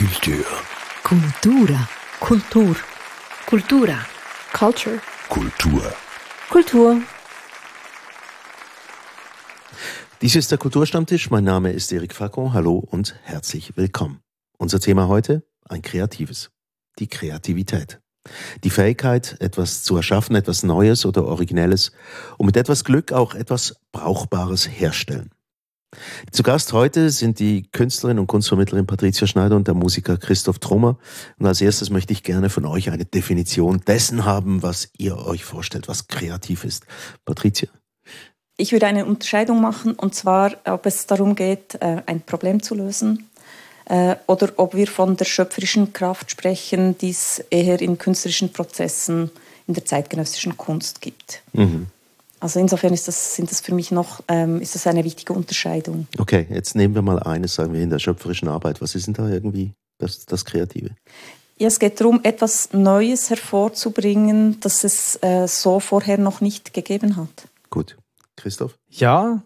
Kultur. Cultura. Kultur. Kultura. Culture. Kultur. Kultur. Dies ist der Kulturstammtisch. Mein Name ist Eric Facon. Hallo und herzlich willkommen. Unser Thema heute ein kreatives. Die Kreativität. Die Fähigkeit, etwas zu erschaffen, etwas Neues oder Originelles und mit etwas Glück auch etwas Brauchbares herstellen. Zu Gast heute sind die Künstlerin und Kunstvermittlerin Patricia Schneider und der Musiker Christoph Trummer. Und als erstes möchte ich gerne von euch eine Definition dessen haben, was ihr euch vorstellt, was kreativ ist. Patricia. Ich würde eine Unterscheidung machen, und zwar, ob es darum geht, äh, ein Problem zu lösen äh, oder ob wir von der schöpferischen Kraft sprechen, die es eher in künstlerischen Prozessen in der zeitgenössischen Kunst gibt. Mhm. Also insofern ist das, sind das für mich noch ähm, ist das eine wichtige Unterscheidung. Okay, jetzt nehmen wir mal eines, sagen wir in der schöpferischen Arbeit. Was ist denn da irgendwie das, das Kreative? Ja, es geht darum, etwas Neues hervorzubringen, das es äh, so vorher noch nicht gegeben hat. Gut. Christoph? Ja,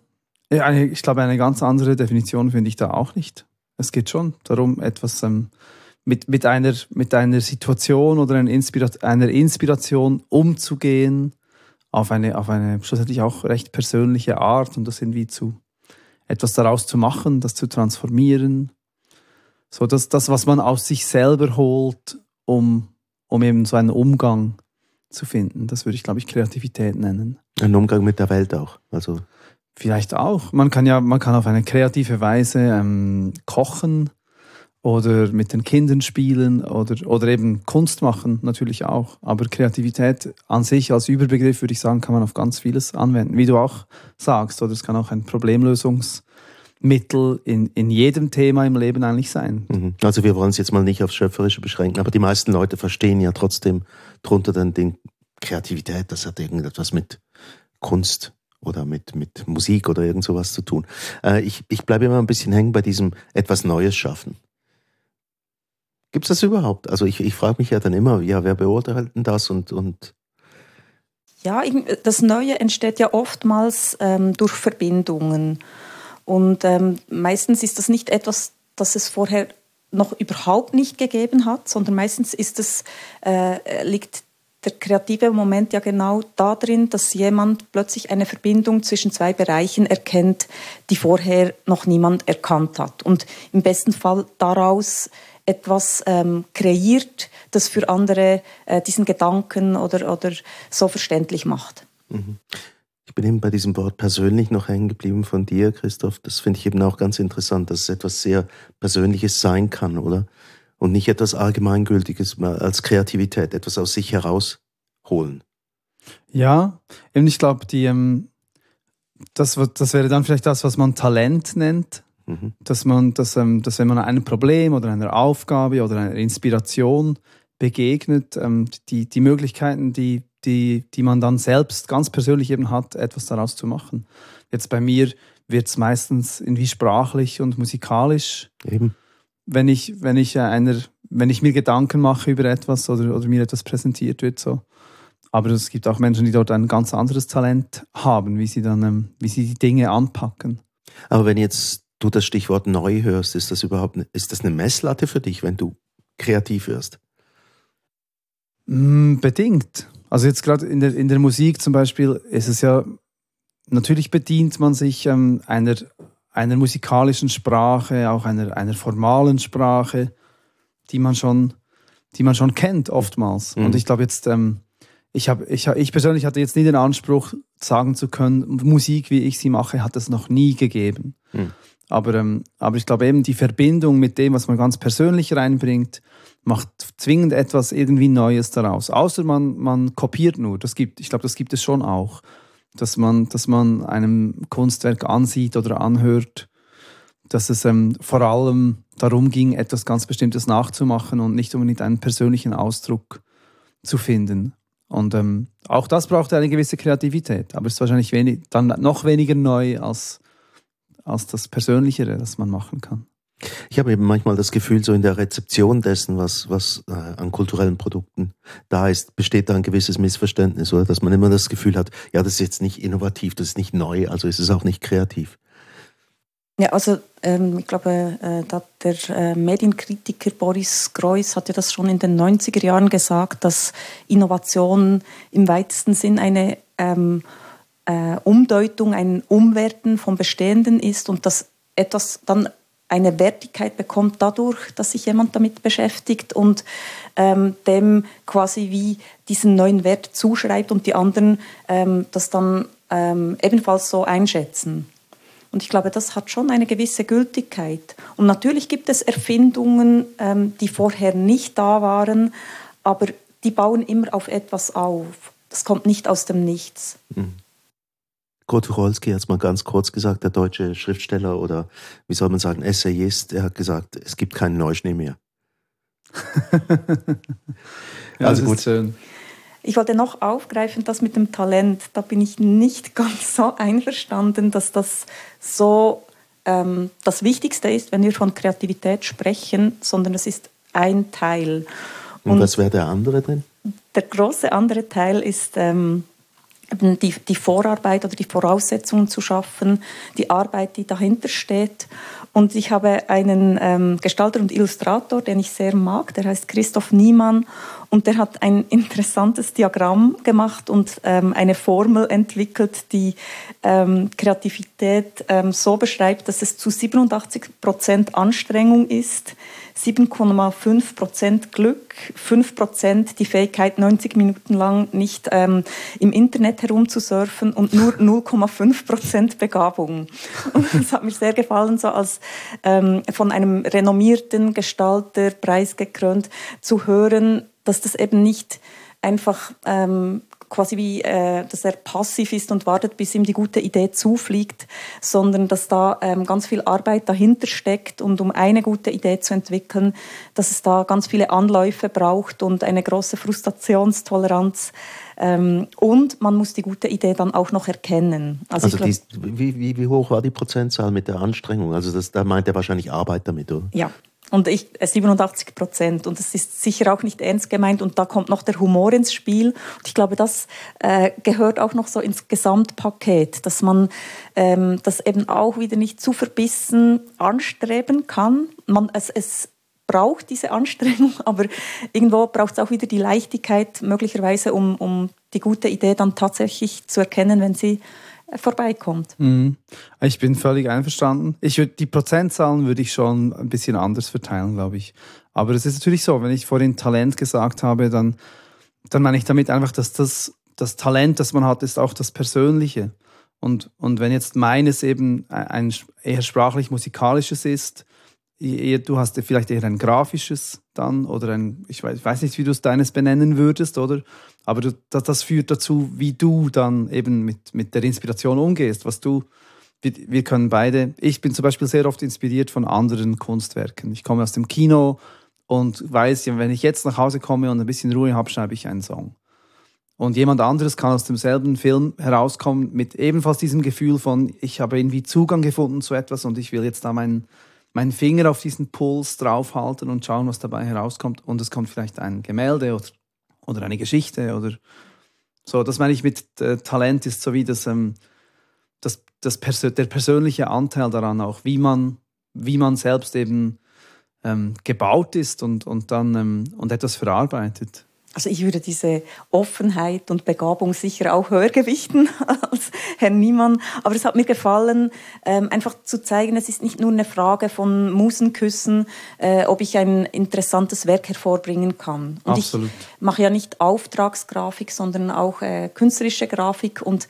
eine, ich glaube, eine ganz andere Definition finde ich da auch nicht. Es geht schon darum, etwas ähm, mit, mit, einer, mit einer Situation oder einer, Inspira einer Inspiration umzugehen, auf eine, auf eine schlussendlich auch recht persönliche Art und das irgendwie zu etwas daraus zu machen, das zu transformieren. So dass das, was man aus sich selber holt, um, um eben so einen Umgang zu finden. Das würde ich, glaube ich, Kreativität nennen. Ein Umgang mit der Welt auch. Also Vielleicht auch. Man kann ja, man kann auf eine kreative Weise ähm, kochen oder mit den Kindern spielen oder, oder eben Kunst machen, natürlich auch. Aber Kreativität an sich als Überbegriff, würde ich sagen, kann man auf ganz vieles anwenden, wie du auch sagst. Oder es kann auch ein Problemlösungsmittel in, in jedem Thema im Leben eigentlich sein. Mhm. Also wir wollen es jetzt mal nicht aufs Schöpferische beschränken, aber die meisten Leute verstehen ja trotzdem drunter dann den Kreativität, das hat irgendetwas mit Kunst oder mit, mit Musik oder irgend sowas zu tun. Äh, ich, ich bleibe immer ein bisschen hängen bei diesem etwas Neues schaffen. Gibt es das überhaupt? Also ich, ich frage mich ja dann immer, ja, wer beurteilt denn das und, und ja, das Neue entsteht ja oftmals ähm, durch Verbindungen. Und ähm, meistens ist das nicht etwas, das es vorher noch überhaupt nicht gegeben hat, sondern meistens ist es, äh, liegt der kreative Moment ja genau darin, dass jemand plötzlich eine Verbindung zwischen zwei Bereichen erkennt, die vorher noch niemand erkannt hat. Und im besten Fall daraus etwas ähm, kreiert, das für andere äh, diesen Gedanken oder, oder so verständlich macht. Mhm. Ich bin eben bei diesem Wort persönlich noch hängen geblieben von dir, Christoph. Das finde ich eben auch ganz interessant, dass es etwas sehr Persönliches sein kann, oder? Und nicht etwas Allgemeingültiges als Kreativität, etwas aus sich herausholen. Ja, und ich glaube, die, ähm, das, das wäre dann vielleicht das, was man Talent nennt. Mhm. Dass man, dass, ähm, dass wenn man einem Problem oder einer Aufgabe oder einer Inspiration begegnet, ähm, die, die Möglichkeiten, die, die, die man dann selbst ganz persönlich eben hat, etwas daraus zu machen. Jetzt bei mir wird es meistens irgendwie sprachlich und musikalisch. Eben. Wenn ich, wenn ich einer, wenn ich mir Gedanken mache über etwas oder, oder mir etwas präsentiert wird, so. Aber es gibt auch Menschen, die dort ein ganz anderes Talent haben, wie sie dann, ähm, wie sie die Dinge anpacken. Aber wenn jetzt du das Stichwort neu hörst, ist das überhaupt ist das eine Messlatte für dich, wenn du kreativ wirst? Mm, bedingt. Also jetzt gerade in der, in der Musik zum Beispiel ist es ja, natürlich bedient man sich ähm, einer, einer musikalischen Sprache, auch einer, einer formalen Sprache, die man schon, die man schon kennt oftmals. Mhm. Und ich glaube jetzt, ähm, ich, hab, ich, ich persönlich hatte jetzt nie den Anspruch, sagen zu können, Musik, wie ich sie mache, hat es noch nie gegeben. Mhm. Aber, ähm, aber ich glaube eben, die Verbindung mit dem, was man ganz persönlich reinbringt, macht zwingend etwas irgendwie Neues daraus. Außer man, man kopiert nur. Das gibt, ich glaube, das gibt es schon auch. Dass man, dass man einem Kunstwerk ansieht oder anhört, dass es ähm, vor allem darum ging, etwas ganz Bestimmtes nachzumachen und nicht unbedingt einen persönlichen Ausdruck zu finden. Und ähm, auch das braucht eine gewisse Kreativität, aber es ist wahrscheinlich wenig, dann noch weniger neu als als das Persönlichere, das man machen kann. Ich habe eben manchmal das Gefühl, so in der Rezeption dessen, was, was äh, an kulturellen Produkten da ist, besteht da ein gewisses Missverständnis, oder? Dass man immer das Gefühl hat, ja, das ist jetzt nicht innovativ, das ist nicht neu, also ist es auch nicht kreativ. Ja, also ähm, ich glaube, äh, der äh, Medienkritiker Boris Greuß hat ja das schon in den 90er Jahren gesagt, dass Innovation im weitesten Sinn eine ähm, äh, Umdeutung, ein Umwerten vom Bestehenden ist und dass etwas dann eine Wertigkeit bekommt dadurch, dass sich jemand damit beschäftigt und ähm, dem quasi wie diesen neuen Wert zuschreibt und die anderen ähm, das dann ähm, ebenfalls so einschätzen. Und ich glaube, das hat schon eine gewisse Gültigkeit. Und natürlich gibt es Erfindungen, ähm, die vorher nicht da waren, aber die bauen immer auf etwas auf. Das kommt nicht aus dem Nichts. Mhm. Kurt Tucholsky hat es mal ganz kurz gesagt, der deutsche Schriftsteller oder wie soll man sagen, Essayist, er hat gesagt, es gibt keinen Neuschnee mehr. ja, also gut. schön. Ich wollte noch aufgreifen, das mit dem Talent. Da bin ich nicht ganz so einverstanden, dass das so ähm, das Wichtigste ist, wenn wir von Kreativität sprechen, sondern es ist ein Teil. Und, Und was wäre der andere denn? Der große andere Teil ist ähm, die, die Vorarbeit oder die Voraussetzungen zu schaffen, die Arbeit, die dahinter steht. Und ich habe einen ähm, Gestalter und Illustrator, den ich sehr mag, der heißt Christoph Niemann. Und der hat ein interessantes Diagramm gemacht und ähm, eine Formel entwickelt, die ähm, Kreativität ähm, so beschreibt, dass es zu 87 Prozent Anstrengung ist, 7,5 Prozent Glück, 5 Prozent die Fähigkeit, 90 Minuten lang nicht ähm, im Internet herumzusurfen und nur 0,5 Prozent Begabung. Und das hat mir sehr gefallen, so als ähm, von einem renommierten Gestalter preisgekrönt zu hören, dass das eben nicht einfach ähm, quasi wie, äh, dass er passiv ist und wartet, bis ihm die gute Idee zufliegt, sondern dass da ähm, ganz viel Arbeit dahinter steckt und um eine gute Idee zu entwickeln, dass es da ganz viele Anläufe braucht und eine große Frustrationstoleranz. Ähm, und man muss die gute Idee dann auch noch erkennen. Also, also glaub, die, wie, wie, wie hoch war die Prozentzahl mit der Anstrengung? Also das, da meint er wahrscheinlich Arbeit damit, oder? Ja, und ich, 87 äh, Prozent. Und das ist sicher auch nicht ernst gemeint. Und da kommt noch der Humor ins Spiel. Und ich glaube, das äh, gehört auch noch so ins Gesamtpaket, dass man ähm, das eben auch wieder nicht zu verbissen anstreben kann. Man, es, es braucht diese Anstrengung, aber irgendwo braucht es auch wieder die Leichtigkeit, möglicherweise, um, um die gute Idee dann tatsächlich zu erkennen, wenn sie vorbeikommt. Mhm. Ich bin völlig einverstanden. Ich würd, die Prozentzahlen würde ich schon ein bisschen anders verteilen, glaube ich. Aber es ist natürlich so, wenn ich vorhin Talent gesagt habe, dann, dann meine ich damit einfach, dass das, das Talent, das man hat, ist auch das Persönliche. Und, und wenn jetzt meines eben ein eher sprachlich-musikalisches ist, du hast vielleicht eher ein grafisches dann oder ein, ich weiß, ich weiß nicht, wie du es deines benennen würdest, oder? Aber du, das, das, führt dazu, wie du dann eben mit, mit der Inspiration umgehst, was du, wir, wir können beide, ich bin zum Beispiel sehr oft inspiriert von anderen Kunstwerken. Ich komme aus dem Kino und weiß, wenn ich jetzt nach Hause komme und ein bisschen Ruhe habe, schreibe ich einen Song. Und jemand anderes kann aus demselben Film herauskommen mit ebenfalls diesem Gefühl von, ich habe irgendwie Zugang gefunden zu etwas und ich will jetzt da meinen meinen Finger auf diesen Puls draufhalten und schauen, was dabei herauskommt. Und es kommt vielleicht ein Gemälde oder, oder eine Geschichte oder so. Das meine ich mit äh, Talent ist so wie das, ähm, das, das Pers der persönliche Anteil daran auch, wie man, wie man selbst eben ähm, gebaut ist und, und dann ähm, und etwas verarbeitet. Also ich würde diese Offenheit und Begabung sicher auch höher gewichten als Herr Niemann. Aber es hat mir gefallen, ähm, einfach zu zeigen, es ist nicht nur eine Frage von Musenküssen, äh, ob ich ein interessantes Werk hervorbringen kann. Und Absolut. ich mache ja nicht Auftragsgrafik, sondern auch äh, künstlerische Grafik und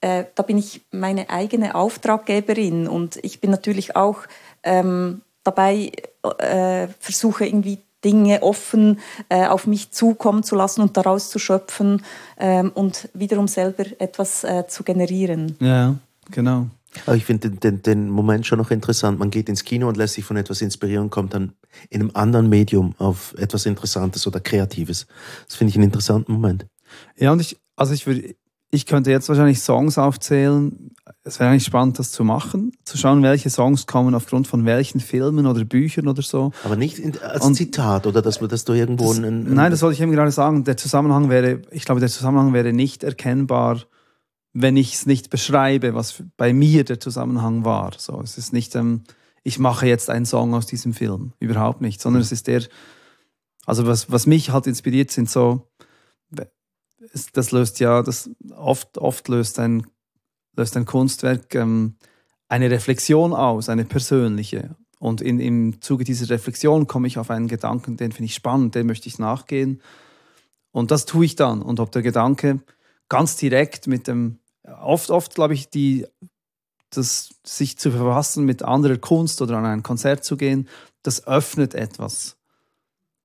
äh, da bin ich meine eigene Auftraggeberin und ich bin natürlich auch ähm, dabei, äh, versuche irgendwie Dinge offen äh, auf mich zukommen zu lassen und daraus zu schöpfen ähm, und wiederum selber etwas äh, zu generieren. Ja, genau. Aber ich finde den, den, den, Moment schon noch interessant. Man geht ins Kino und lässt sich von etwas inspirieren und kommt dann in einem anderen Medium auf etwas Interessantes oder Kreatives. Das finde ich einen interessanten Moment. Ja, und ich, also ich würde, ich könnte jetzt wahrscheinlich Songs aufzählen. Es wäre eigentlich spannend, das zu machen, zu schauen, welche Songs kommen aufgrund von welchen Filmen oder Büchern oder so. Aber nicht als Und Zitat oder dass, dass du irgendwo das, einen, Nein, das wollte ich eben gerade sagen. Der Zusammenhang wäre, ich glaube, der Zusammenhang wäre nicht erkennbar wenn ich es nicht beschreibe, was bei mir der Zusammenhang war. So, es ist nicht, ähm, ich mache jetzt einen Song aus diesem Film, überhaupt nicht, sondern es ist der, also was, was mich halt inspiriert, sind so, das löst ja, das oft, oft löst ein, löst ein Kunstwerk ähm, eine Reflexion aus, eine persönliche. Und in, im Zuge dieser Reflexion komme ich auf einen Gedanken, den finde ich spannend, den möchte ich nachgehen. Und das tue ich dann. Und ob der Gedanke ganz direkt mit dem, oft, oft glaube ich, die, das sich zu verfassen mit anderer Kunst oder an ein Konzert zu gehen, das öffnet etwas.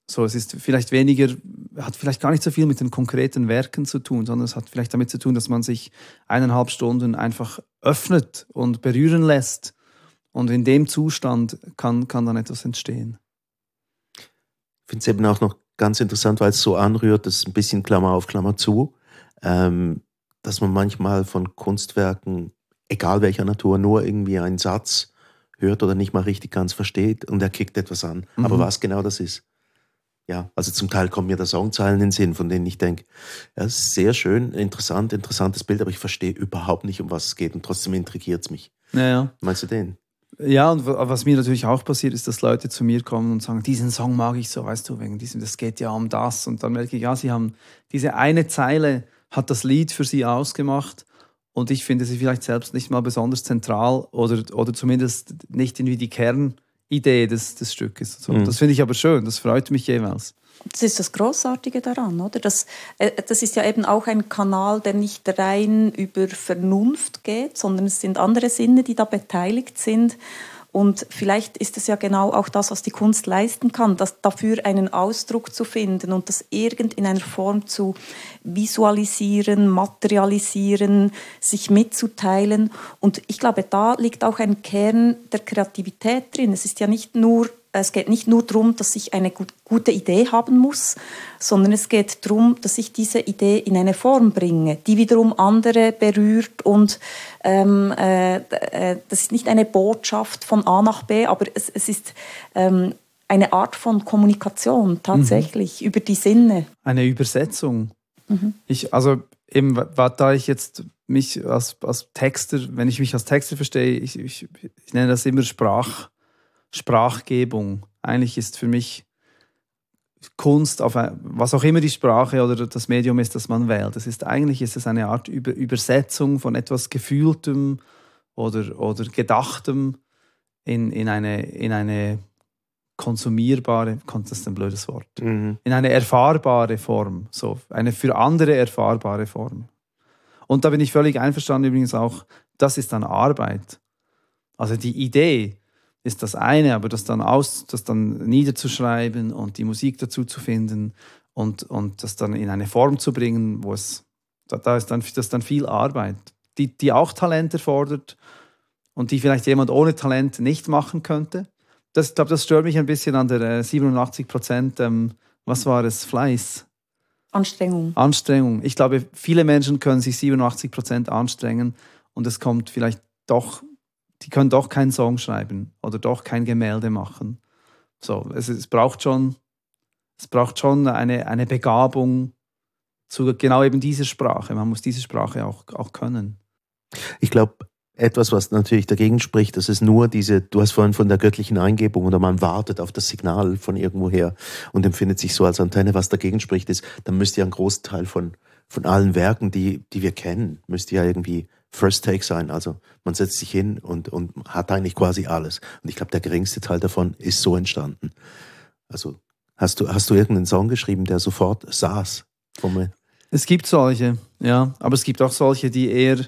So, es ist vielleicht weniger, hat vielleicht gar nicht so viel mit den konkreten Werken zu tun, sondern es hat vielleicht damit zu tun, dass man sich eineinhalb Stunden einfach öffnet und berühren lässt. Und in dem Zustand kann, kann dann etwas entstehen. Ich finde es eben auch noch ganz interessant, weil es so anrührt, das ist ein bisschen Klammer auf Klammer zu, ähm, dass man manchmal von Kunstwerken, egal welcher Natur, nur irgendwie einen Satz hört oder nicht mal richtig ganz versteht und er kickt etwas an. Mhm. Aber was genau das ist, ja, also zum Teil kommen mir da Songzeilen in den Sinn, von denen ich denke, ja, ist sehr schön, interessant, interessantes Bild, aber ich verstehe überhaupt nicht, um was es geht und trotzdem intrigiert es mich. Ja, ja. Meinst du den? Ja, und was mir natürlich auch passiert, ist, dass Leute zu mir kommen und sagen, diesen Song mag ich so, weißt du, wegen diesem, das geht ja um das. Und dann merke ich, ja, sie haben diese eine Zeile hat das Lied für sie ausgemacht und ich finde sie vielleicht selbst nicht mal besonders zentral oder, oder zumindest nicht irgendwie die Kern, Idee des, des Stückes. So, mhm. Das finde ich aber schön, das freut mich jeweils. Das ist das Großartige daran, oder? Das, äh, das ist ja eben auch ein Kanal, der nicht rein über Vernunft geht, sondern es sind andere Sinne, die da beteiligt sind. Und vielleicht ist es ja genau auch das, was die Kunst leisten kann, das dafür einen Ausdruck zu finden und das irgend in einer Form zu visualisieren, materialisieren, sich mitzuteilen. Und ich glaube, da liegt auch ein Kern der Kreativität drin. Es ist ja nicht nur es geht nicht nur darum, dass ich eine gute Idee haben muss, sondern es geht darum, dass ich diese Idee in eine Form bringe, die wiederum andere berührt und ähm, äh, äh, das ist nicht eine Botschaft von A nach B, aber es, es ist ähm, eine Art von Kommunikation tatsächlich mhm. über die Sinne. Eine Übersetzung. Mhm. Ich, also eben, da ich jetzt mich als, als Texter, wenn ich mich als Texter verstehe, ich, ich, ich nenne das immer Sprach Sprachgebung. Eigentlich ist für mich Kunst, auf was auch immer die Sprache oder das Medium ist, das man wählt. Das ist eigentlich ist es eine Art Über Übersetzung von etwas Gefühltem oder, oder Gedachtem in, in, eine, in eine konsumierbare, das ist ein blödes Wort, mhm. in eine erfahrbare Form, so eine für andere erfahrbare Form. Und da bin ich völlig einverstanden übrigens auch, das ist dann Arbeit. Also die Idee, ist das eine, aber das dann aus, das dann niederzuschreiben und die Musik dazu zu finden und, und das dann in eine Form zu bringen, wo es, da, da ist dann, das dann viel Arbeit, die, die auch Talent erfordert und die vielleicht jemand ohne Talent nicht machen könnte. Das, ich glaube, das stört mich ein bisschen an der 87 äh, Prozent, ähm, was war es, Fleiß. Anstrengung. Anstrengung. Ich glaube, viele Menschen können sich 87 Prozent anstrengen und es kommt vielleicht doch die können doch keinen Song schreiben oder doch kein Gemälde machen. So, es, es braucht schon, es braucht schon eine, eine Begabung zu genau eben dieser Sprache. Man muss diese Sprache auch, auch können. Ich glaube, etwas, was natürlich dagegen spricht, das ist nur diese, du hast vorhin von der göttlichen Eingebung oder man wartet auf das Signal von irgendwoher und empfindet sich so als Antenne, was dagegen spricht, ist, dann müsste ja ein Großteil von, von allen Werken, die, die wir kennen, müsste ja irgendwie First Take sein. Also man setzt sich hin und, und hat eigentlich quasi alles. Und ich glaube, der geringste Teil davon ist so entstanden. Also hast du, hast du irgendeinen Song geschrieben, der sofort saß? Es gibt solche, ja. Aber es gibt auch solche, die eher,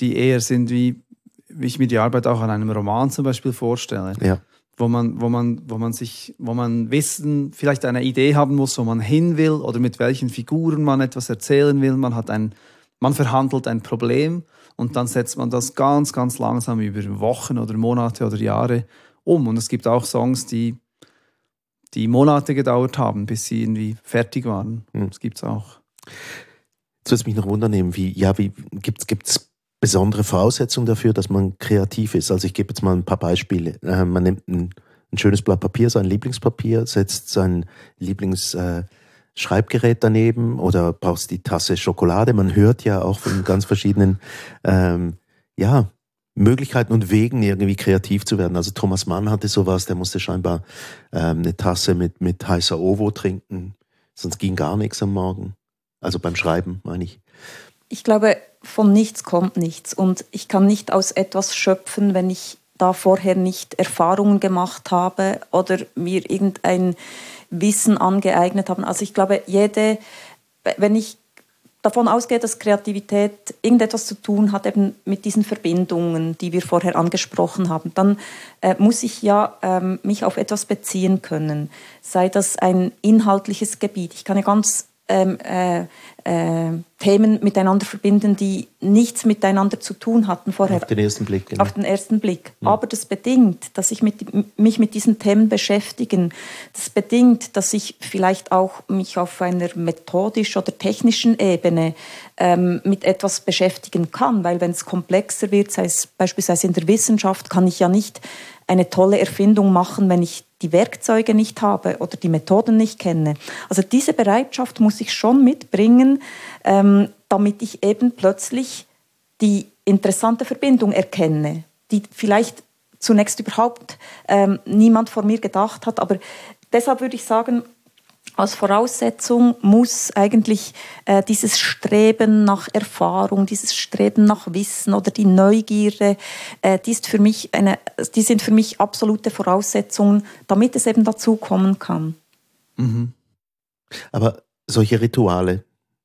die eher sind wie, wie ich mir die Arbeit auch an einem Roman zum Beispiel vorstelle. Ja. Wo man, wo man, wo man sich, wo man Wissen, vielleicht eine Idee haben muss, wo man hin will oder mit welchen Figuren man etwas erzählen will. Man hat ein, man verhandelt ein Problem und dann setzt man das ganz, ganz langsam über Wochen oder Monate oder Jahre um. Und es gibt auch Songs, die, die Monate gedauert haben, bis sie irgendwie fertig waren. Mhm. Das gibt es auch. Jetzt würde es mich noch wundern, wie, ja, wie gibt es besondere Voraussetzungen dafür, dass man kreativ ist? Also ich gebe jetzt mal ein paar Beispiele. Äh, man nimmt ein, ein, schönes Blatt Papier, sein Lieblingspapier, setzt sein Lieblings... Äh, daneben oder brauchst die Tasse Schokolade. Man hört ja auch von ganz verschiedenen ähm, ja, Möglichkeiten und Wegen, irgendwie kreativ zu werden. Also Thomas Mann hatte sowas, der musste scheinbar ähm, eine Tasse mit, mit heißer Ovo trinken, sonst ging gar nichts am Morgen. Also beim Schreiben, meine ich. Ich glaube, von nichts kommt nichts. Und ich kann nicht aus etwas schöpfen, wenn ich da vorher nicht Erfahrungen gemacht habe oder mir irgendein Wissen angeeignet habe. Also ich glaube, jede, wenn ich davon ausgehe, dass Kreativität irgendetwas zu tun hat eben mit diesen Verbindungen, die wir vorher angesprochen haben, dann äh, muss ich ja ähm, mich auf etwas beziehen können. Sei das ein inhaltliches Gebiet. Ich kann ja ganz ähm, äh, äh, Themen miteinander verbinden, die nichts miteinander zu tun hatten vorher. Auf den ersten Blick. Genau. Auf den ersten Blick. Mhm. Aber das bedingt, dass ich mit, mich mit diesen Themen beschäftigen. Das bedingt, dass ich vielleicht auch mich auf einer methodisch oder technischen Ebene ähm, mit etwas beschäftigen kann. Weil wenn es komplexer wird, sei es beispielsweise in der Wissenschaft, kann ich ja nicht eine tolle Erfindung machen, wenn ich die Werkzeuge nicht habe oder die Methoden nicht kenne. Also diese Bereitschaft muss ich schon mitbringen, ähm, damit ich eben plötzlich die interessante Verbindung erkenne, die vielleicht zunächst überhaupt ähm, niemand vor mir gedacht hat. Aber deshalb würde ich sagen, als Voraussetzung muss eigentlich äh, dieses Streben nach Erfahrung, dieses Streben nach Wissen oder die Neugierde, äh, die, ist für mich eine, die sind für mich absolute Voraussetzungen, damit es eben dazu kommen kann. Mhm. Aber solche Rituale,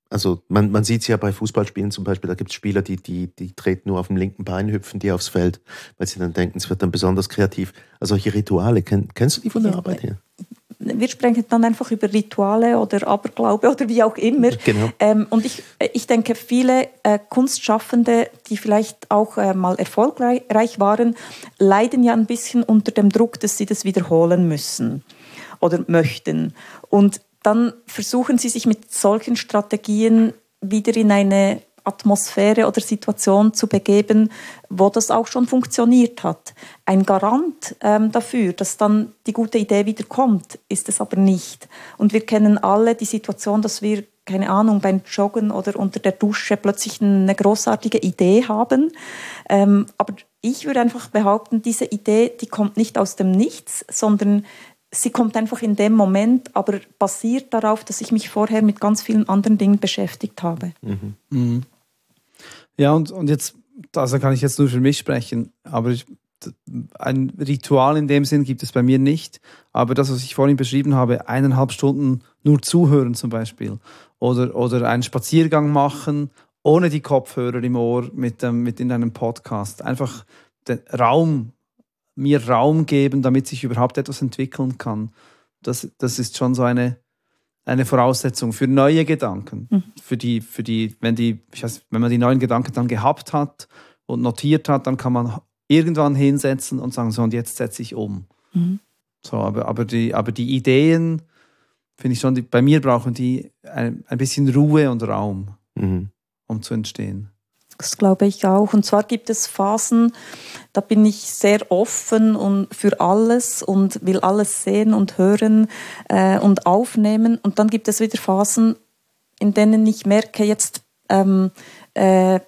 also man, man sieht es ja bei Fußballspielen zum Beispiel, da gibt es Spieler, die, die, die treten nur auf dem linken Bein, hüpfen die aufs Feld, weil sie dann denken, es wird dann besonders kreativ. Also solche Rituale, kenn, kennst du die von der Arbeit her? Wir sprechen dann einfach über Rituale oder Aberglaube oder wie auch immer. Genau. Ähm, und ich, ich denke, viele äh, Kunstschaffende, die vielleicht auch äh, mal erfolgreich waren, leiden ja ein bisschen unter dem Druck, dass sie das wiederholen müssen oder möchten. Und dann versuchen sie sich mit solchen Strategien wieder in eine Atmosphäre oder Situation zu begeben, wo das auch schon funktioniert hat. Ein Garant ähm, dafür, dass dann die gute Idee wieder kommt, ist es aber nicht. Und wir kennen alle die Situation, dass wir keine Ahnung, beim Joggen oder unter der Dusche plötzlich eine großartige Idee haben. Ähm, aber ich würde einfach behaupten, diese Idee, die kommt nicht aus dem Nichts, sondern sie kommt einfach in dem Moment, aber basiert darauf, dass ich mich vorher mit ganz vielen anderen Dingen beschäftigt habe. Mhm. Mhm. Ja, und, und jetzt, also kann ich jetzt nur für mich sprechen, aber ich, ein Ritual in dem Sinn gibt es bei mir nicht. Aber das, was ich vorhin beschrieben habe, eineinhalb Stunden nur zuhören zum Beispiel oder, oder einen Spaziergang machen ohne die Kopfhörer im Ohr mit, ähm, mit in einem Podcast. Einfach den Raum, mir Raum geben, damit sich überhaupt etwas entwickeln kann. Das, das ist schon so eine, eine Voraussetzung für neue Gedanken. Mhm. Für die, für die, wenn die, weiß, wenn man die neuen Gedanken dann gehabt hat und notiert hat, dann kann man irgendwann hinsetzen und sagen, so und jetzt setze ich um. Mhm. So, aber, aber, die, aber die Ideen, finde ich schon, die, bei mir brauchen die ein, ein bisschen Ruhe und Raum, mhm. um zu entstehen. Das glaube ich auch. Und zwar gibt es Phasen, da bin ich sehr offen und für alles und will alles sehen und hören äh, und aufnehmen. Und dann gibt es wieder Phasen, in denen ich merke, jetzt ähm, äh,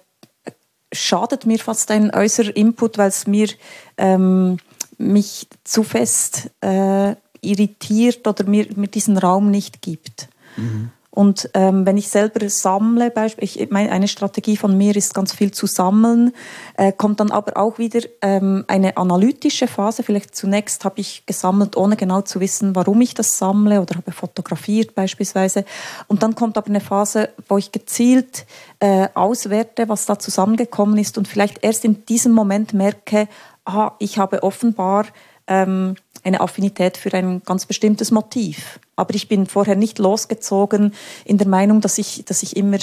schadet mir fast ein äußerer Input, weil es mir ähm, mich zu fest äh, irritiert oder mir, mir diesen Raum nicht gibt. Mhm. Und ähm, wenn ich selber sammle, ich meine, eine Strategie von mir ist ganz viel zu sammeln, äh, kommt dann aber auch wieder ähm, eine analytische Phase. Vielleicht zunächst habe ich gesammelt, ohne genau zu wissen, warum ich das sammle oder habe fotografiert beispielsweise. Und dann kommt aber eine Phase, wo ich gezielt äh, auswerte, was da zusammengekommen ist und vielleicht erst in diesem Moment merke, aha, ich habe offenbar ähm, eine Affinität für ein ganz bestimmtes Motiv. Aber ich bin vorher nicht losgezogen in der Meinung, dass ich, dass ich immer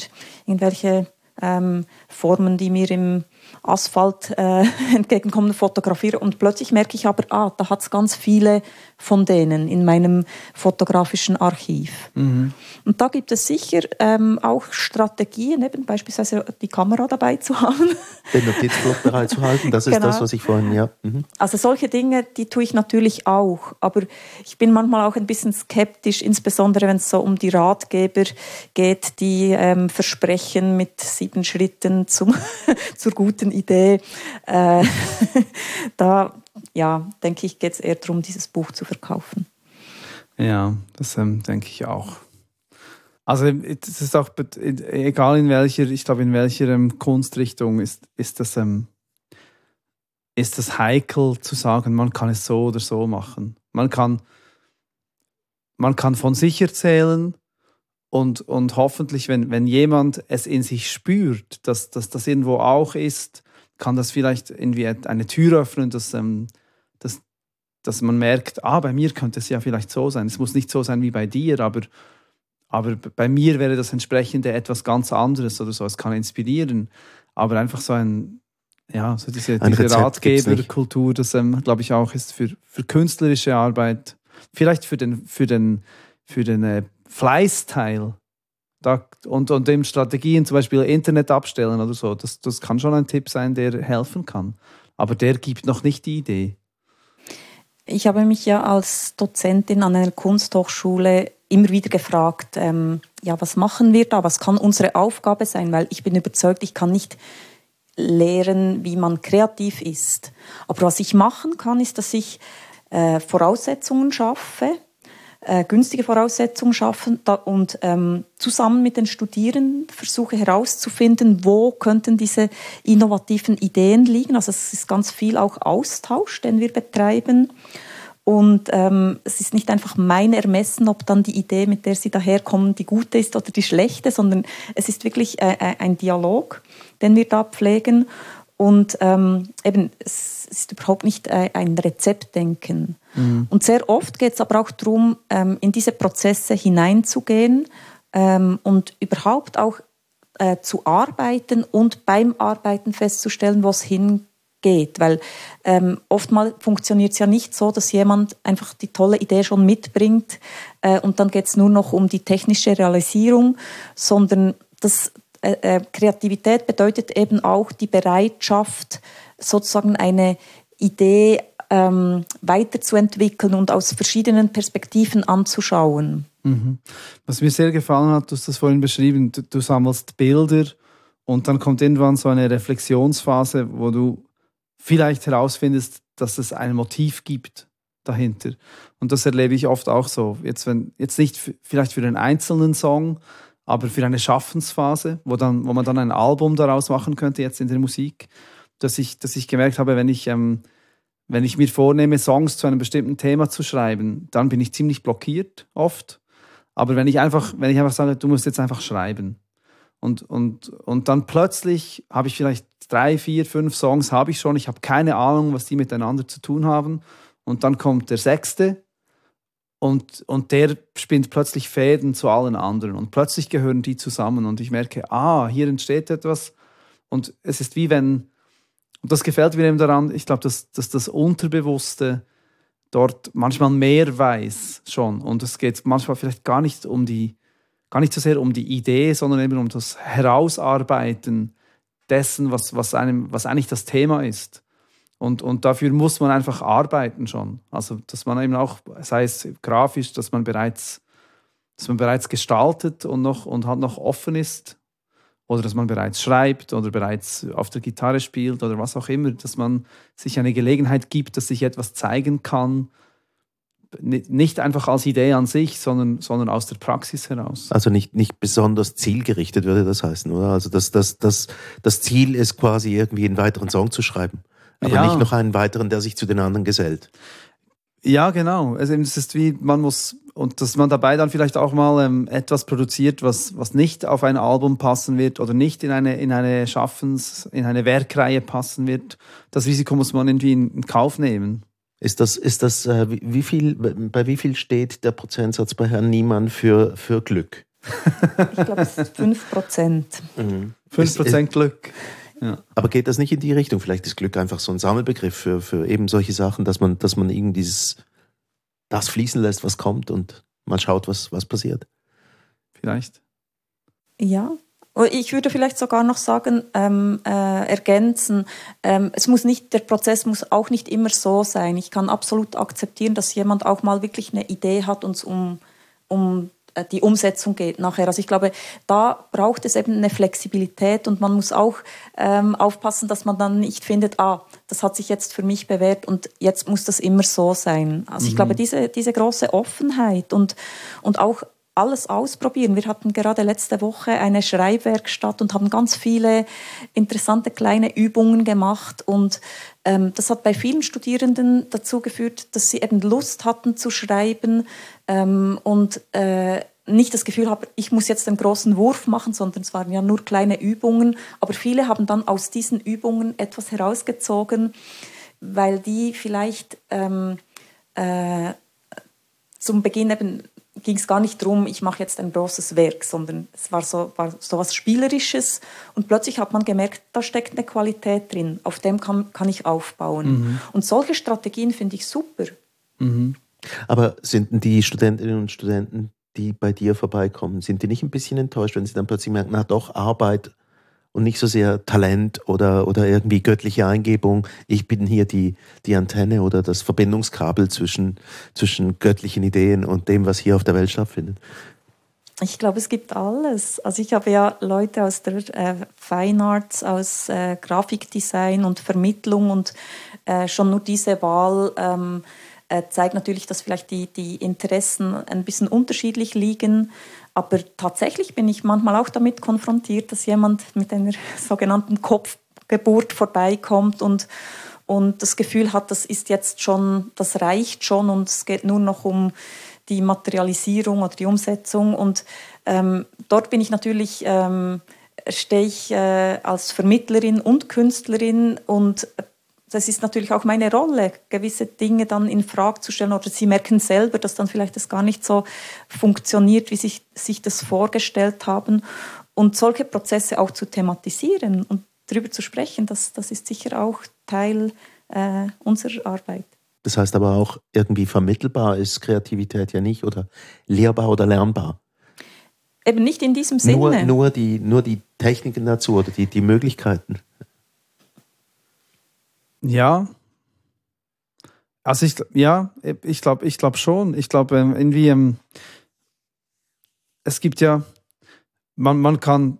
irgendwelche ähm, Formen, die mir im, Asphalt äh, entgegenkommen, fotografiere und plötzlich merke ich aber, ah, da hat es ganz viele von denen in meinem fotografischen Archiv. Mhm. Und da gibt es sicher ähm, auch Strategien, eben beispielsweise die Kamera dabei zu haben. Den Notizblock bereit zu halten, das ist genau. das, was ich vorhin, ja. Mhm. Also solche Dinge, die tue ich natürlich auch, aber ich bin manchmal auch ein bisschen skeptisch, insbesondere wenn es so um die Ratgeber geht, die ähm, versprechen mit sieben Schritten zum, zur guten Idee. Äh, da ja, denke ich, geht es eher darum, dieses Buch zu verkaufen. Ja, das ähm, denke ich auch. Also es ist auch egal in welcher, ich glaube in welcher ähm, Kunstrichtung ist, ist das ähm, ist das heikel zu sagen, man kann es so oder so machen. Man kann man kann von sich erzählen und, und hoffentlich, wenn, wenn jemand es in sich spürt, dass, dass das irgendwo auch ist, kann das vielleicht irgendwie eine Tür öffnen, dass, ähm, dass, dass man merkt, ah, bei mir könnte es ja vielleicht so sein. Es muss nicht so sein wie bei dir, aber, aber bei mir wäre das entsprechende etwas ganz anderes oder so. Es kann inspirieren, aber einfach so ein, ja, so diese, diese Ratgeberkultur, das ähm, glaube ich auch ist für, für künstlerische Arbeit, vielleicht für den, für den, für den äh, Fleißteil da, und, und dem Strategien, zum Beispiel Internet abstellen oder so, das, das kann schon ein Tipp sein, der helfen kann. Aber der gibt noch nicht die Idee. Ich habe mich ja als Dozentin an einer Kunsthochschule immer wieder gefragt, ähm, ja, was machen wir da? Was kann unsere Aufgabe sein? Weil ich bin überzeugt, ich kann nicht lehren, wie man kreativ ist. Aber was ich machen kann, ist, dass ich äh, Voraussetzungen schaffe, äh, günstige Voraussetzungen schaffen da, und ähm, zusammen mit den Studierenden versuche herauszufinden, wo könnten diese innovativen Ideen liegen. Also es ist ganz viel auch Austausch, den wir betreiben. Und ähm, es ist nicht einfach mein Ermessen, ob dann die Idee, mit der sie daherkommen, die gute ist oder die schlechte, sondern es ist wirklich äh, äh ein Dialog, den wir da pflegen. Und ähm, eben, es ist überhaupt nicht äh, ein Rezeptdenken. Mhm. Und sehr oft geht es aber auch darum, ähm, in diese Prozesse hineinzugehen ähm, und überhaupt auch äh, zu arbeiten und beim Arbeiten festzustellen, wo es hingeht. Weil ähm, oftmals funktioniert es ja nicht so, dass jemand einfach die tolle Idee schon mitbringt äh, und dann geht es nur noch um die technische Realisierung, sondern das, äh, äh, Kreativität bedeutet eben auch die Bereitschaft, sozusagen eine Idee ähm, weiterzuentwickeln und aus verschiedenen Perspektiven anzuschauen. Mhm. Was mir sehr gefallen hat, du hast das vorhin beschrieben, du, du sammelst Bilder und dann kommt irgendwann so eine Reflexionsphase, wo du vielleicht herausfindest, dass es ein Motiv gibt dahinter. Und das erlebe ich oft auch so. Jetzt, wenn, jetzt nicht vielleicht für den einzelnen Song, aber für eine Schaffensphase, wo, dann, wo man dann ein Album daraus machen könnte, jetzt in der Musik, dass ich, dass ich gemerkt habe, wenn ich, ähm, wenn ich mir vornehme, Songs zu einem bestimmten Thema zu schreiben, dann bin ich ziemlich blockiert oft. Aber wenn ich einfach, wenn ich einfach sage, du musst jetzt einfach schreiben. Und, und, und dann plötzlich habe ich vielleicht drei, vier, fünf Songs habe ich schon. Ich habe keine Ahnung, was die miteinander zu tun haben. Und dann kommt der sechste und, und der spinnt plötzlich Fäden zu allen anderen. Und plötzlich gehören die zusammen. Und ich merke, ah, hier entsteht etwas. Und es ist wie wenn, und das gefällt mir eben daran, ich glaube, dass, dass das Unterbewusste dort manchmal mehr weiß schon. Und es geht manchmal vielleicht gar nicht um die, gar nicht so sehr um die Idee, sondern eben um das Herausarbeiten dessen, was, was, einem, was eigentlich das Thema ist. Und, und dafür muss man einfach arbeiten schon. Also, dass man eben auch, sei es grafisch, dass man bereits, dass man bereits gestaltet und, noch, und halt noch offen ist. Oder dass man bereits schreibt oder bereits auf der Gitarre spielt oder was auch immer. Dass man sich eine Gelegenheit gibt, dass sich etwas zeigen kann. Nicht einfach als Idee an sich, sondern, sondern aus der Praxis heraus. Also nicht, nicht besonders zielgerichtet würde das heißen, oder? Also das, das, das, das Ziel ist quasi irgendwie einen weiteren Song zu schreiben aber ja. nicht noch einen weiteren, der sich zu den anderen gesellt. Ja, genau. Also es ist wie, man muss, und dass man dabei dann vielleicht auch mal ähm, etwas produziert, was, was nicht auf ein Album passen wird oder nicht in eine, in eine Schaffens-, in eine Werkreihe passen wird. Das Risiko muss man irgendwie in, Kauf nehmen. Ist das, ist das, äh, wie viel, bei wie viel steht der Prozentsatz bei Herrn Niemann für, für Glück? Ich glaube, es ist 5 Prozent. Mhm. 5 Prozent Glück. Ja. Aber geht das nicht in die Richtung? Vielleicht ist Glück einfach so ein Sammelbegriff für, für eben solche Sachen, dass man, dass man irgendwie dieses, das fließen lässt, was kommt und mal schaut, was, was passiert. Vielleicht. Ja, ich würde vielleicht sogar noch sagen, ähm, äh, ergänzen, ähm, es muss nicht, der Prozess muss auch nicht immer so sein. Ich kann absolut akzeptieren, dass jemand auch mal wirklich eine Idee hat und es um, um die Umsetzung geht nachher. Also ich glaube, da braucht es eben eine Flexibilität und man muss auch ähm, aufpassen, dass man dann nicht findet, ah, das hat sich jetzt für mich bewährt und jetzt muss das immer so sein. Also ich mhm. glaube, diese, diese große Offenheit und, und auch alles ausprobieren. Wir hatten gerade letzte Woche eine Schreibwerkstatt und haben ganz viele interessante kleine Übungen gemacht und das hat bei vielen Studierenden dazu geführt, dass sie eben Lust hatten zu schreiben ähm, und äh, nicht das Gefühl haben, ich muss jetzt einen großen Wurf machen, sondern es waren ja nur kleine Übungen. Aber viele haben dann aus diesen Übungen etwas herausgezogen, weil die vielleicht ähm, äh, zum Beginn eben ging es gar nicht darum, ich mache jetzt ein großes Werk, sondern es war so, war so was Spielerisches und plötzlich hat man gemerkt, da steckt eine Qualität drin, auf dem kann, kann ich aufbauen. Mhm. Und solche Strategien finde ich super. Mhm. Aber sind die Studentinnen und Studenten, die bei dir vorbeikommen, sind die nicht ein bisschen enttäuscht, wenn sie dann plötzlich merken, na doch, Arbeit und nicht so sehr Talent oder, oder irgendwie göttliche Eingebung. Ich bin hier die, die Antenne oder das Verbindungskabel zwischen, zwischen göttlichen Ideen und dem, was hier auf der Welt stattfindet. Ich glaube, es gibt alles. Also ich habe ja Leute aus der äh, Fine Arts, aus äh, Grafikdesign und Vermittlung und äh, schon nur diese Wahl ähm, äh, zeigt natürlich, dass vielleicht die, die Interessen ein bisschen unterschiedlich liegen. Aber tatsächlich bin ich manchmal auch damit konfrontiert, dass jemand mit einer sogenannten Kopfgeburt vorbeikommt und, und das Gefühl hat, das ist jetzt schon, das reicht schon und es geht nur noch um die Materialisierung oder die Umsetzung. Und ähm, dort bin ich natürlich, ähm, stehe ich äh, als Vermittlerin und Künstlerin und das ist natürlich auch meine Rolle, gewisse Dinge dann in Frage zu stellen oder sie merken selber, dass dann vielleicht das gar nicht so funktioniert, wie sie sich, sich das vorgestellt haben und solche Prozesse auch zu thematisieren und darüber zu sprechen, das, das ist sicher auch Teil äh, unserer Arbeit. Das heißt aber auch, irgendwie vermittelbar ist Kreativität ja nicht oder lehrbar oder lernbar. Eben nicht in diesem Sinne. Nur, nur, die, nur die Techniken dazu oder die, die Möglichkeiten. Ja. Also ich, ja, ich glaube, ich glaube schon. Ich glaube, ähm, irgendwie, ähm, es gibt ja, man, man kann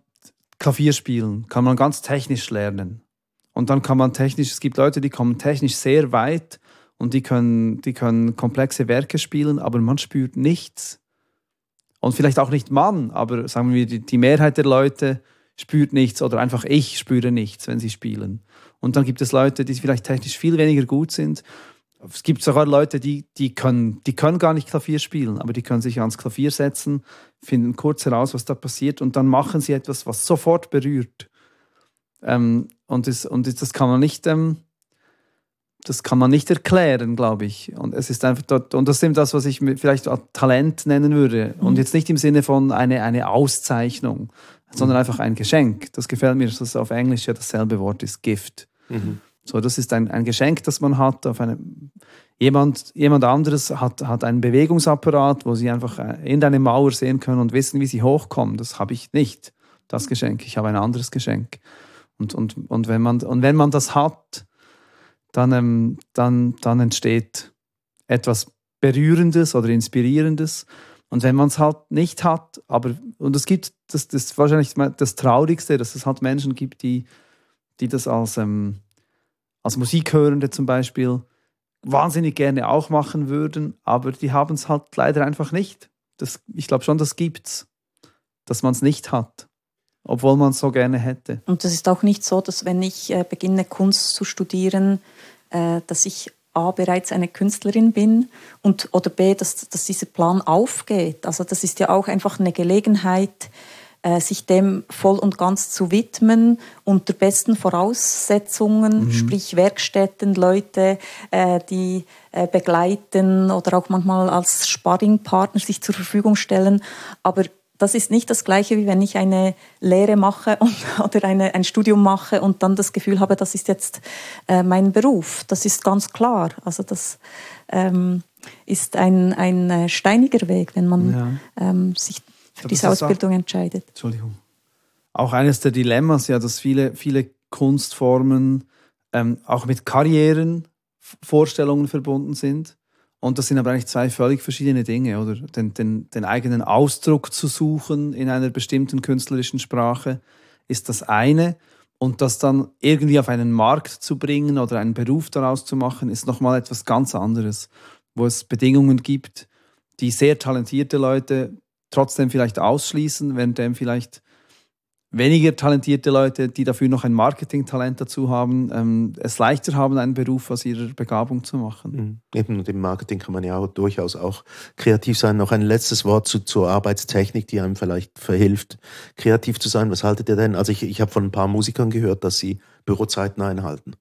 Klavier spielen, kann man ganz technisch lernen. Und dann kann man technisch, es gibt Leute, die kommen technisch sehr weit und die können, die können komplexe Werke spielen, aber man spürt nichts. Und vielleicht auch nicht man, aber sagen wir, die, die Mehrheit der Leute spürt nichts oder einfach ich spüre nichts, wenn sie spielen. Und dann gibt es Leute, die vielleicht technisch viel weniger gut sind. Es gibt sogar Leute, die, die, können, die können gar nicht Klavier spielen, aber die können sich ans Klavier setzen, finden kurz heraus, was da passiert und dann machen sie etwas, was sofort berührt. Ähm, und, das, und das kann man nicht, ähm, das kann man nicht erklären, glaube ich. Und es ist einfach dort, und das ist eben das, was ich vielleicht Talent nennen würde. Und mhm. jetzt nicht im Sinne von eine, eine Auszeichnung, sondern einfach ein Geschenk. Das gefällt mir, dass das auf Englisch ja dasselbe Wort ist, Gift. So, das ist ein, ein Geschenk, das man hat. Auf eine, jemand, jemand anderes hat, hat einen Bewegungsapparat, wo sie einfach äh, in deine Mauer sehen können und wissen, wie sie hochkommen. Das habe ich nicht, das Geschenk. Ich habe ein anderes Geschenk. Und, und, und, wenn, man, und wenn man das hat, dann, ähm, dann, dann entsteht etwas Berührendes oder Inspirierendes. Und wenn man es halt nicht hat, aber, und es gibt, das, das ist wahrscheinlich das Traurigste, dass es halt Menschen gibt, die, die das als, ähm, als Musikhörende zum Beispiel wahnsinnig gerne auch machen würden, aber die haben es halt leider einfach nicht. Das, ich glaube schon, das gibt's, dass man es nicht hat, obwohl man es so gerne hätte. Und das ist auch nicht so, dass wenn ich äh, beginne Kunst zu studieren, äh, dass ich A, bereits eine Künstlerin bin und oder B, dass, dass dieser Plan aufgeht. Also das ist ja auch einfach eine Gelegenheit, sich dem voll und ganz zu widmen, unter besten Voraussetzungen, mhm. sprich Werkstätten, Leute, äh, die äh, begleiten oder auch manchmal als Sparringpartner sich zur Verfügung stellen. Aber das ist nicht das Gleiche, wie wenn ich eine Lehre mache und, oder eine, ein Studium mache und dann das Gefühl habe, das ist jetzt äh, mein Beruf. Das ist ganz klar. Also das ähm, ist ein, ein äh, steiniger Weg, wenn man ja. ähm, sich für diese Ausbildung auch, entscheidet. Entschuldigung. Auch eines der Dilemmas, ja, dass viele, viele Kunstformen ähm, auch mit Karrieren, Vorstellungen verbunden sind. Und das sind aber eigentlich zwei völlig verschiedene Dinge, oder? Den, den, den eigenen Ausdruck zu suchen in einer bestimmten künstlerischen Sprache ist das eine. Und das dann irgendwie auf einen Markt zu bringen oder einen Beruf daraus zu machen, ist nochmal etwas ganz anderes, wo es Bedingungen gibt, die sehr talentierte Leute trotzdem vielleicht ausschließen, währenddem vielleicht weniger talentierte Leute, die dafür noch ein Marketingtalent dazu haben, ähm, es leichter haben, einen Beruf aus ihrer Begabung zu machen. Mhm. Eben, und im Marketing kann man ja auch durchaus auch kreativ sein. Noch ein letztes Wort zu, zur Arbeitstechnik, die einem vielleicht verhilft, kreativ zu sein. Was haltet ihr denn? Also ich, ich habe von ein paar Musikern gehört, dass sie Bürozeiten einhalten.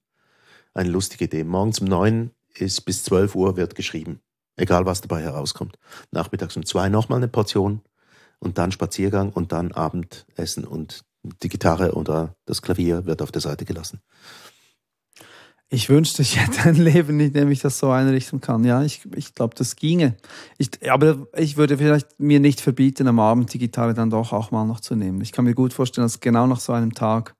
Eine lustige Idee. Morgens um neun ist bis zwölf Uhr wird geschrieben. Egal, was dabei herauskommt. Nachmittags um zwei nochmal eine Portion und dann Spaziergang und dann Abendessen und die Gitarre oder das Klavier wird auf der Seite gelassen. Ich wünschte, ich hätte ein Leben, in dem ich das so einrichten kann. Ja, ich, ich glaube, das ginge. Ich, aber ich würde vielleicht mir nicht verbieten, am Abend die Gitarre dann doch auch mal noch zu nehmen. Ich kann mir gut vorstellen, dass genau nach so einem Tag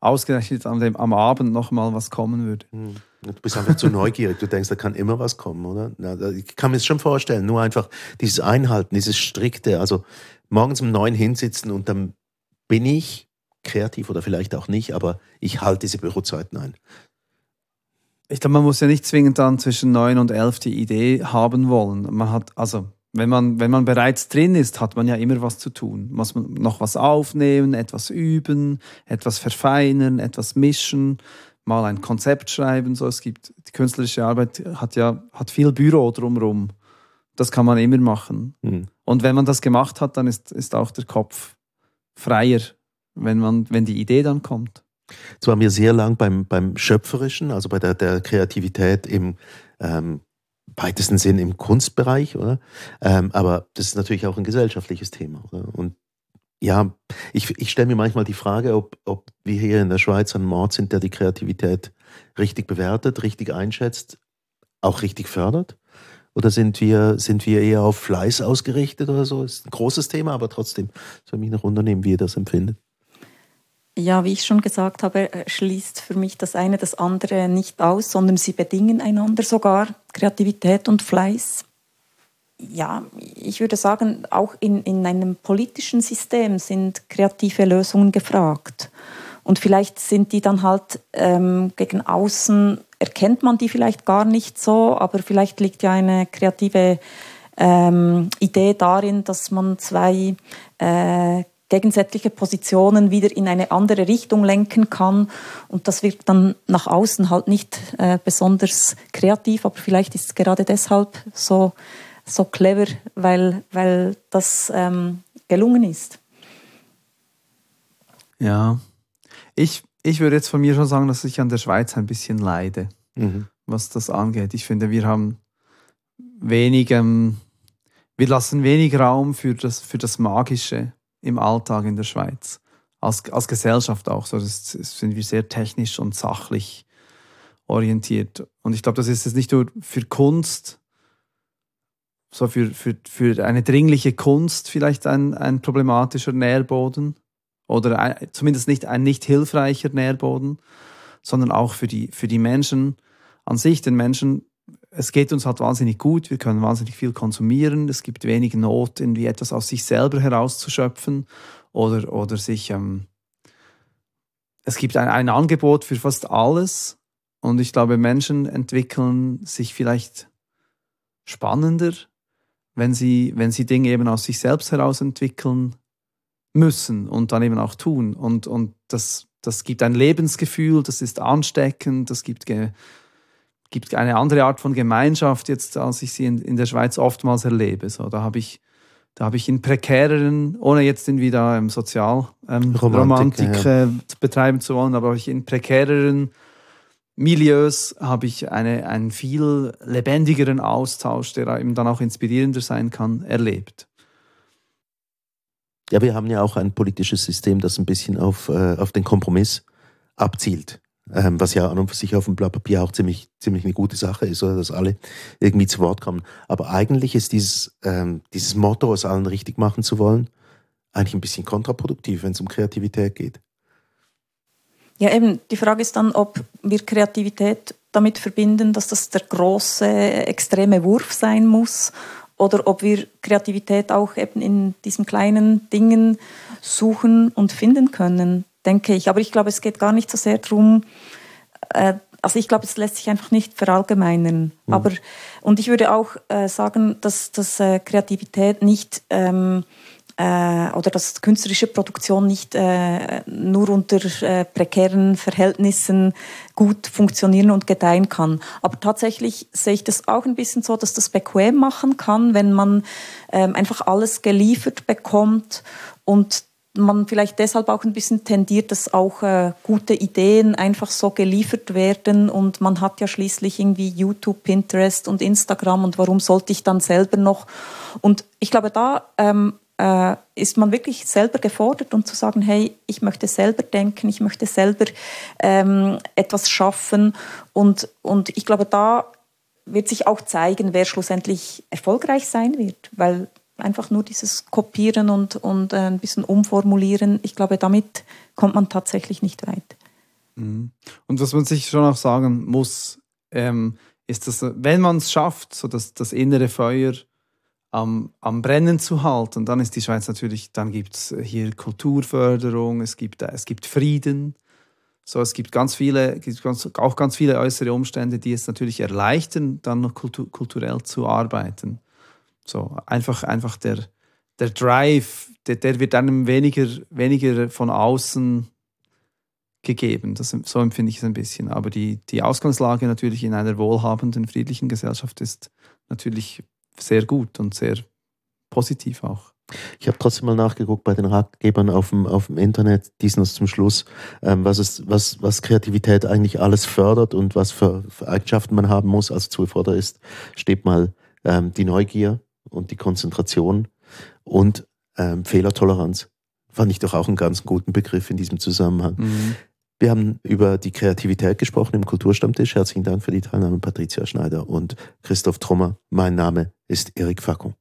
ausgerechnet am, dem, am Abend noch mal was kommen würde. Hm. Du bist einfach zu neugierig. Du denkst, da kann immer was kommen, oder? Ich kann mir das schon vorstellen. Nur einfach dieses Einhalten, dieses strikte. Also morgens um neun hinsitzen und dann bin ich kreativ oder vielleicht auch nicht, aber ich halte diese Bürozeiten ein. Ich glaube, man muss ja nicht zwingend dann zwischen neun und elf die Idee haben wollen. Man hat, also, wenn man, wenn man bereits drin ist, hat man ja immer was zu tun. Muss man noch was aufnehmen, etwas üben, etwas verfeinern, etwas mischen, mal ein Konzept schreiben. So, es gibt, die künstlerische Arbeit hat ja, hat viel Büro drumherum. Das kann man immer machen. Mhm. Und wenn man das gemacht hat, dann ist, ist auch der Kopf freier, wenn, man, wenn die Idee dann kommt. Jetzt waren wir sehr lang beim, beim Schöpferischen, also bei der, der Kreativität im ähm, weitesten Sinn im Kunstbereich, oder? Ähm, aber das ist natürlich auch ein gesellschaftliches Thema. Oder? Und ja, ich, ich stelle mir manchmal die Frage, ob, ob wir hier in der Schweiz ein Ort sind, der die Kreativität richtig bewertet, richtig einschätzt, auch richtig fördert. Oder sind wir, sind wir eher auf Fleiß ausgerichtet oder so? Ist ein großes Thema, aber trotzdem soll mich noch unternehmen, wie ihr das empfindet. Ja, wie ich schon gesagt habe, äh, schließt für mich das eine das andere nicht aus, sondern sie bedingen einander sogar, Kreativität und Fleiß. Ja, ich würde sagen, auch in, in einem politischen System sind kreative Lösungen gefragt. Und vielleicht sind die dann halt ähm, gegen außen erkennt man die vielleicht gar nicht so, aber vielleicht liegt ja eine kreative ähm, Idee darin, dass man zwei äh, gegensätzliche Positionen wieder in eine andere Richtung lenken kann. Und das wird dann nach außen halt nicht äh, besonders kreativ, aber vielleicht ist es gerade deshalb so, so clever, weil, weil das ähm, gelungen ist. Ja, ich ich würde jetzt von mir schon sagen, dass ich an der Schweiz ein bisschen leide, mhm. was das angeht. Ich finde, wir haben wenig, ähm, wir lassen wenig Raum für das, für das Magische im Alltag in der Schweiz. Als, als Gesellschaft auch. So, das, das sind wir sehr technisch und sachlich orientiert. Und ich glaube, das ist jetzt nicht nur für Kunst, so für, für, für eine dringliche Kunst vielleicht ein, ein problematischer Nährboden, oder ein, zumindest nicht ein nicht hilfreicher Nährboden, sondern auch für die, für die Menschen an sich, den Menschen, es geht uns halt wahnsinnig gut, wir können wahnsinnig viel konsumieren, es gibt wenig Not, irgendwie etwas aus sich selber herauszuschöpfen oder, oder sich, ähm, es gibt ein, ein Angebot für fast alles. Und ich glaube, Menschen entwickeln sich vielleicht spannender, wenn sie, wenn sie Dinge eben aus sich selbst heraus entwickeln, müssen und dann eben auch tun. Und, und das, das gibt ein Lebensgefühl, das ist ansteckend, das gibt, gibt eine andere Art von Gemeinschaft, jetzt als ich sie in, in der Schweiz oftmals erlebe. So, da habe ich, da habe ich in prekäreren, ohne jetzt irgendwie da ähm, Sozialromantik ähm, ja. äh, betreiben zu wollen, aber ich in prekäreren Milieus habe ich eine, einen viel lebendigeren Austausch, der eben dann auch inspirierender sein kann, erlebt. Ja, wir haben ja auch ein politisches System, das ein bisschen auf, äh, auf den Kompromiss abzielt. Ähm, was ja an und für sich auf dem Blatt Papier auch ziemlich, ziemlich eine gute Sache ist, oder dass alle irgendwie zu Wort kommen. Aber eigentlich ist dieses, ähm, dieses Motto, es allen richtig machen zu wollen, eigentlich ein bisschen kontraproduktiv, wenn es um Kreativität geht. Ja, eben, die Frage ist dann, ob wir Kreativität damit verbinden, dass das der große, extreme Wurf sein muss oder ob wir Kreativität auch eben in diesen kleinen Dingen suchen und finden können, denke ich. Aber ich glaube, es geht gar nicht so sehr darum, äh, also ich glaube, es lässt sich einfach nicht verallgemeinern. Mhm. Aber, und ich würde auch äh, sagen, dass, dass äh, Kreativität nicht ähm, äh, oder dass künstlerische Produktion nicht äh, nur unter äh, prekären Verhältnissen gut funktionieren und gedeihen kann. Aber tatsächlich sehe ich das auch ein bisschen so, dass das bequem machen kann, wenn man ähm, einfach alles geliefert bekommt und man vielleicht deshalb auch ein bisschen tendiert, dass auch äh, gute Ideen einfach so geliefert werden und man hat ja schließlich irgendwie YouTube, Pinterest und Instagram und warum sollte ich dann selber noch? Und ich glaube, da ähm, äh, ist man wirklich selber gefordert, um zu sagen, hey, ich möchte selber denken, ich möchte selber ähm, etwas schaffen. Und, und ich glaube, da wird sich auch zeigen, wer schlussendlich erfolgreich sein wird, weil einfach nur dieses Kopieren und, und äh, ein bisschen umformulieren, ich glaube, damit kommt man tatsächlich nicht weit. Mhm. Und was man sich schon auch sagen muss, ähm, ist, dass wenn man es schafft, so dass das innere Feuer am, am Brennen zu halten. Dann ist die Schweiz natürlich, dann gibt es hier Kulturförderung, es gibt, es gibt Frieden. So, es gibt ganz viele, gibt ganz, auch ganz viele äußere Umstände, die es natürlich erleichtern, dann noch kultur, kulturell zu arbeiten. So, einfach, einfach der, der Drive, der, der wird dann weniger, weniger von außen gegeben. Das, so empfinde ich es ein bisschen. Aber die, die Ausgangslage natürlich in einer wohlhabenden, friedlichen Gesellschaft ist natürlich sehr gut und sehr positiv auch. Ich habe trotzdem mal nachgeguckt bei den Ratgebern auf dem, auf dem Internet, dies noch zum Schluss, ähm, was, es, was, was Kreativität eigentlich alles fördert und was für, für Eigenschaften man haben muss. Also zu fördern ist, steht mal ähm, die Neugier und die Konzentration und ähm, Fehlertoleranz. Fand ich doch auch einen ganz guten Begriff in diesem Zusammenhang. Mhm. Wir haben über die Kreativität gesprochen im Kulturstammtisch. Herzlichen Dank für die Teilnahme, Patricia Schneider und Christoph Trummer. Mein Name ist Erik Facko.